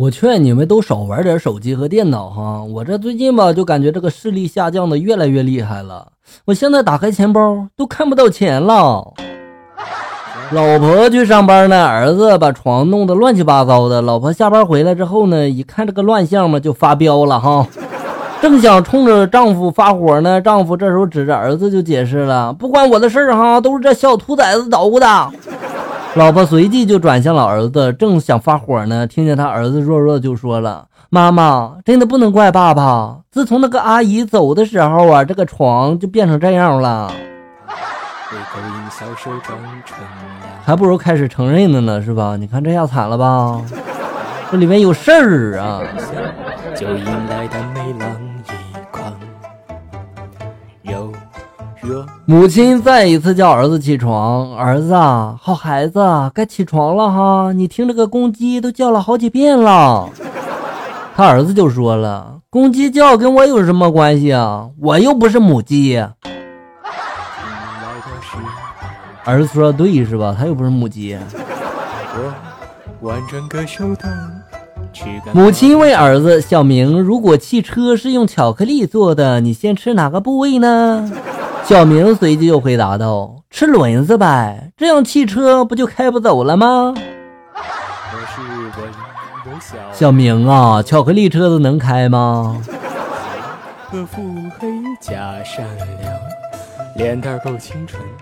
我劝你们都少玩点手机和电脑哈，我这最近吧就感觉这个视力下降的越来越厉害了，我现在打开钱包都看不到钱了。老婆去上班呢，儿子把床弄得乱七八糟的。老婆下班回来之后呢，一看这个乱象嘛，就发飙了哈。正想冲着丈夫发火呢，丈夫这时候指着儿子就解释了：“不关我的事儿哈，都是这小兔崽子捣鼓的。”老婆随即就转向了儿子，正想发火呢，听见他儿子弱弱就说了：“妈妈，真的不能怪爸爸。自从那个阿姨走的时候啊，这个床就变成这样了。还不如开始承认的呢，是吧？你看这下惨了吧？这里面有事儿啊！”就迎来母亲再一次叫儿子起床，儿子啊，好孩子，该起床了哈！你听这个公鸡都叫了好几遍了。他儿子就说了：“公鸡叫跟我有什么关系啊？我又不是母鸡。”儿子说的对是吧？他又不是母鸡。母亲问儿子：“小明，如果汽车是用巧克力做的，你先吃哪个部位呢？”小明随即就回答道：“吃轮子呗，这样汽车不就开不走了吗？”小明啊，巧克力车子能开吗？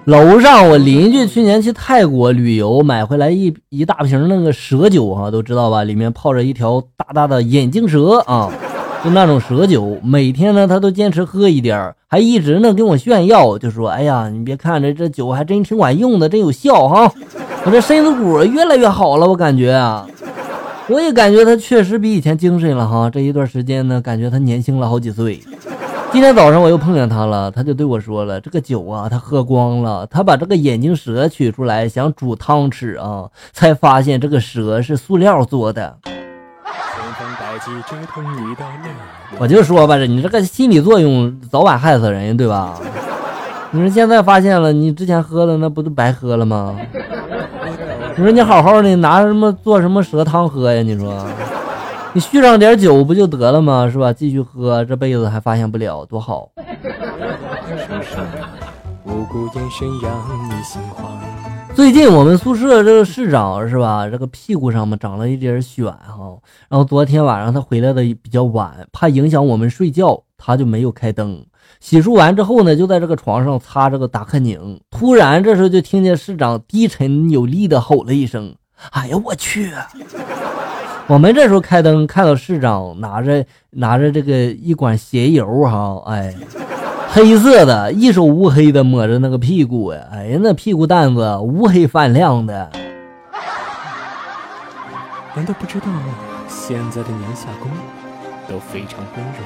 楼上我邻居去年去泰国旅游，买回来一一大瓶那个蛇酒啊，都知道吧？里面泡着一条大大的眼镜蛇啊。就那种蛇酒，每天呢他都坚持喝一点还一直呢跟我炫耀，就说：“哎呀，你别看着这酒还真挺管用的，真有效哈！我这身子骨越来越好了，我感觉啊，我也感觉他确实比以前精神了哈。这一段时间呢，感觉他年轻了好几岁。今天早上我又碰见他了，他就对我说了：这个酒啊，他喝光了，他把这个眼镜蛇取出来想煮汤吃啊，才发现这个蛇是塑料做的。”我就说吧，你这个心理作用早晚害死人，对吧？你说现在发现了，你之前喝的那不都白喝了吗？你说你好好的拿什么做什么蛇汤喝呀？你说你续上点酒不就得了吗？是吧？继续喝，这辈子还发现不了，多好。最近我们宿舍这个室长是吧？这个屁股上面长了一点癣哈。然后昨天晚上他回来的比较晚，怕影响我们睡觉，他就没有开灯。洗漱完之后呢，就在这个床上擦这个达克宁。突然这时候就听见室长低沉有力的吼了一声：“哎呀，我去！”我们这时候开灯，看到室长拿着拿着这个一管鞋油哈，哎。黑色的，一手乌黑的抹着那个屁股呀，哎呀，那屁股蛋子乌黑泛亮的。难道不知道现在的年下宫都非常温柔？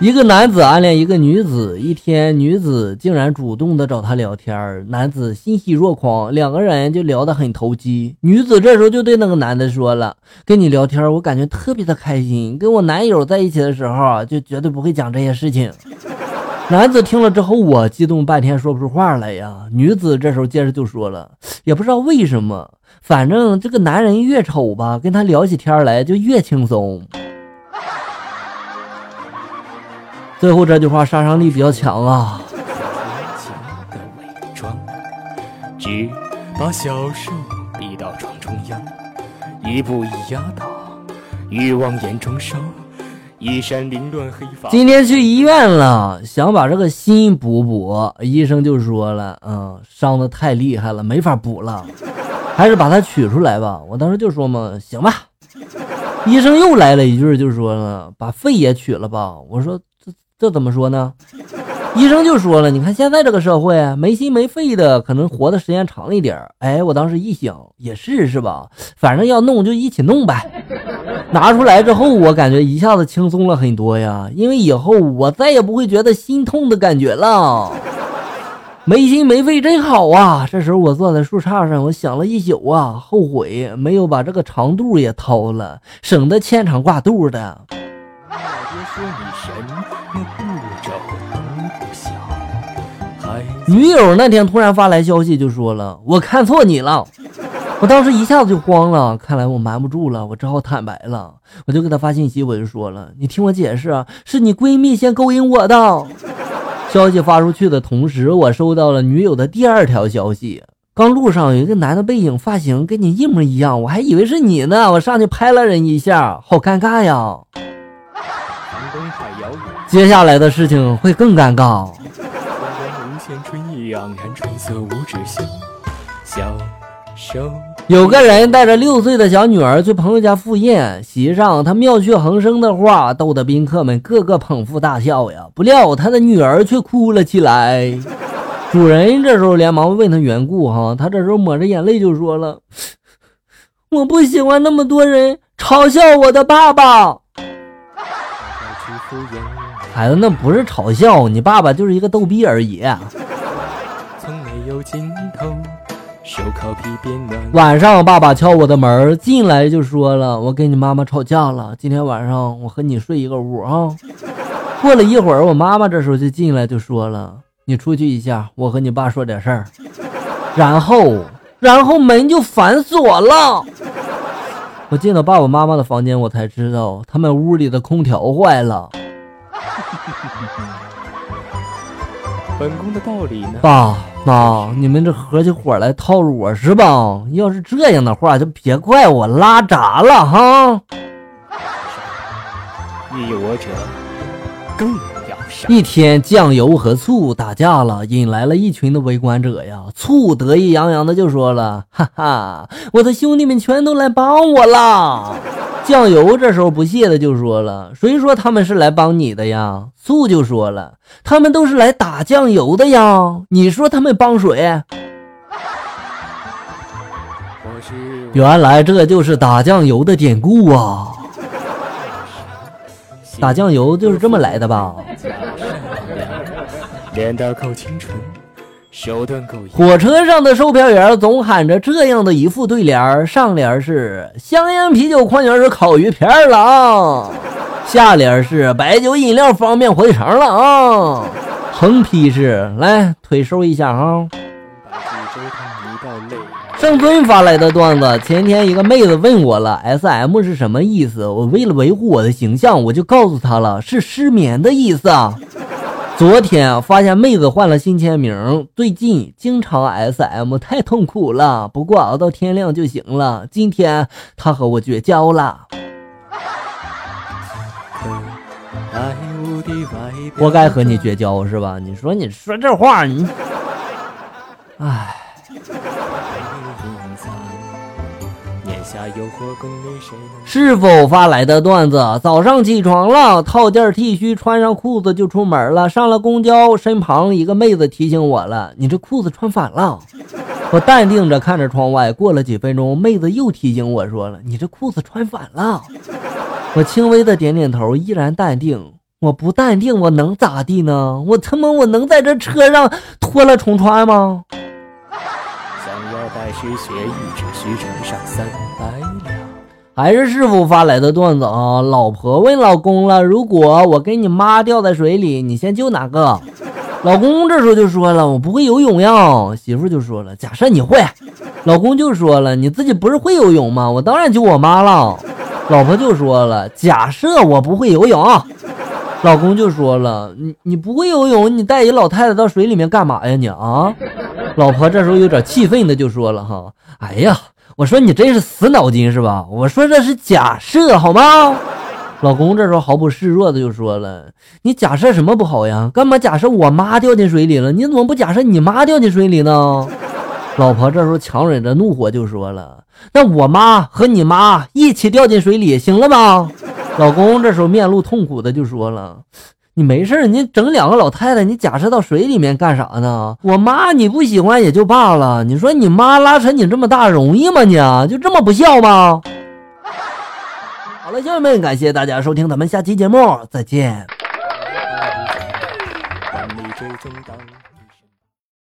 一个男子暗恋一个女子，一天女子竟然主动的找他聊天，男子欣喜若狂，两个人就聊得很投机。女子这时候就对那个男的说了：“跟你聊天，我感觉特别的开心。跟我男友在一起的时候，就绝对不会讲这些事情。”男子听了之后，我激动半天说不出话来呀。女子这时候接着就说了，也不知道为什么，反正这个男人越丑吧，跟他聊起天来就越轻松。最后这句话杀伤力比较强啊。只把小兽逼到床中央，一步一压倒，欲望眼中烧。衣衫凌乱，黑发。今天去医院了，想把这个心补补，医生就说了，嗯，伤的太厉害了，没法补了，还是把它取出来吧。我当时就说嘛，行吧。医生又来了一句，就说了，把肺也取了吧。我说这这怎么说呢？医生就说了：“你看现在这个社会，没心没肺的，可能活的时间长一点。”哎，我当时一想，也是是吧？反正要弄就一起弄呗。拿出来之后，我感觉一下子轻松了很多呀，因为以后我再也不会觉得心痛的感觉了。没心没肺真好啊！这时候我坐在树杈上，我想了一宿啊，后悔没有把这个长肚也掏了，省得牵肠挂肚的。女友那天突然发来消息，就说了：“我看错你了，我当时一下子就慌了，看来我瞒不住了，我只好坦白了。我就给他发信息，我就说了：“你听我解释，是你闺蜜先勾引我的。”消息发出去的同时，我收到了女友的第二条消息。刚路上有一个男的背影，发型跟你一模一样，我还以为是你呢。我上去拍了人一下，好尴尬呀。接下来的事情会更尴尬。有个人带着六岁的小女儿去朋友家赴宴，席上他妙趣横生的话逗得宾客们个个捧腹大笑呀。不料他的女儿却哭了起来。主人这时候连忙问他缘故，哈，他这时候抹着眼泪就说了：“我不喜欢那么多人嘲笑我的爸爸。”孩子，那不是嘲笑，你爸爸就是一个逗逼而已。晚上，爸爸敲我的门，进来就说了：“我跟你妈妈吵架了，今天晚上我和你睡一个屋啊。”过了一会儿，我妈妈这时候就进来就说了。你出去一下，我和你爸说点事儿。然后，然后门就反锁了。我进到爸爸妈妈的房间，我才知道他们屋里的空调坏了。本宫的道理呢？爸妈，你们这合起伙来套路我是吧？要是这样的话，就别怪我拉闸了哈。你我者，更。一天，酱油和醋打架了，引来了一群的围观者呀。醋得意洋洋的就说了：“哈哈，我的兄弟们全都来帮我了。”酱油这时候不屑的就说了：“谁说他们是来帮你的呀？”醋就说了：“他们都是来打酱油的呀。”你说他们帮谁？原来这就是打酱油的典故啊！打酱油就是这么来的吧？脸蛋够清纯，手段够。火车上的售票员总喊着这样的一副对联上联是香烟、啤酒、矿泉水、烤鱼片了啊，下联是白酒、饮料、方便回肠了啊，横批是来腿收一下啊。圣尊发来的段子，前天一个妹子问我了，S M 是什么意思？我为了维护我的形象，我就告诉她了，是失眠的意思。昨天发现妹子换了新签名，最近经常 S M，太痛苦了。不过熬到天亮就行了。今天她和我绝交了，活该和你绝交是吧？你说你说这话，你，唉。是否发来的段子？早上起床了，套件 T 恤，穿上裤子就出门了。上了公交，身旁一个妹子提醒我了：“你这裤子穿反了。”我淡定着看着窗外。过了几分钟，妹子又提醒我说了：“你这裤子穿反了。”我轻微的点点头，依然淡定。我不淡定，我能咋地呢？我他妈，我能在这车上脱了重穿吗？学艺只需乘上三百两。还是师傅发来的段子啊！老婆问老公了：“如果我跟你妈掉在水里，你先救哪个？”老公这时候就说了：“我不会游泳呀。”媳妇就说了：“假设你会。”老公就说了：“你自己不是会游泳吗？我当然救我妈了。”老婆就说了：“假设我不会游泳。”老公就说了：“你你不会游泳，你带一老太太到水里面干嘛呀？你啊！” 老婆这时候有点气愤的就说了：“哈，哎呀，我说你真是死脑筋是吧？我说这是假设好吗？”老公这时候毫不示弱的就说了：“你假设什么不好呀？干嘛假设我妈掉进水里了？你怎么不假设你妈掉进水里呢？”老婆这时候强忍着怒火就说了：“那我妈和你妈一起掉进水里，行了吗？”老公这时候面露痛苦的就说了：“你没事你整两个老太太，你假设到水里面干啥呢？我妈你不喜欢也就罢了，你说你妈拉扯你这么大容易吗？你就这么不孝吗？” 好了，兄弟们，感谢大家收听，咱们下期节目再见。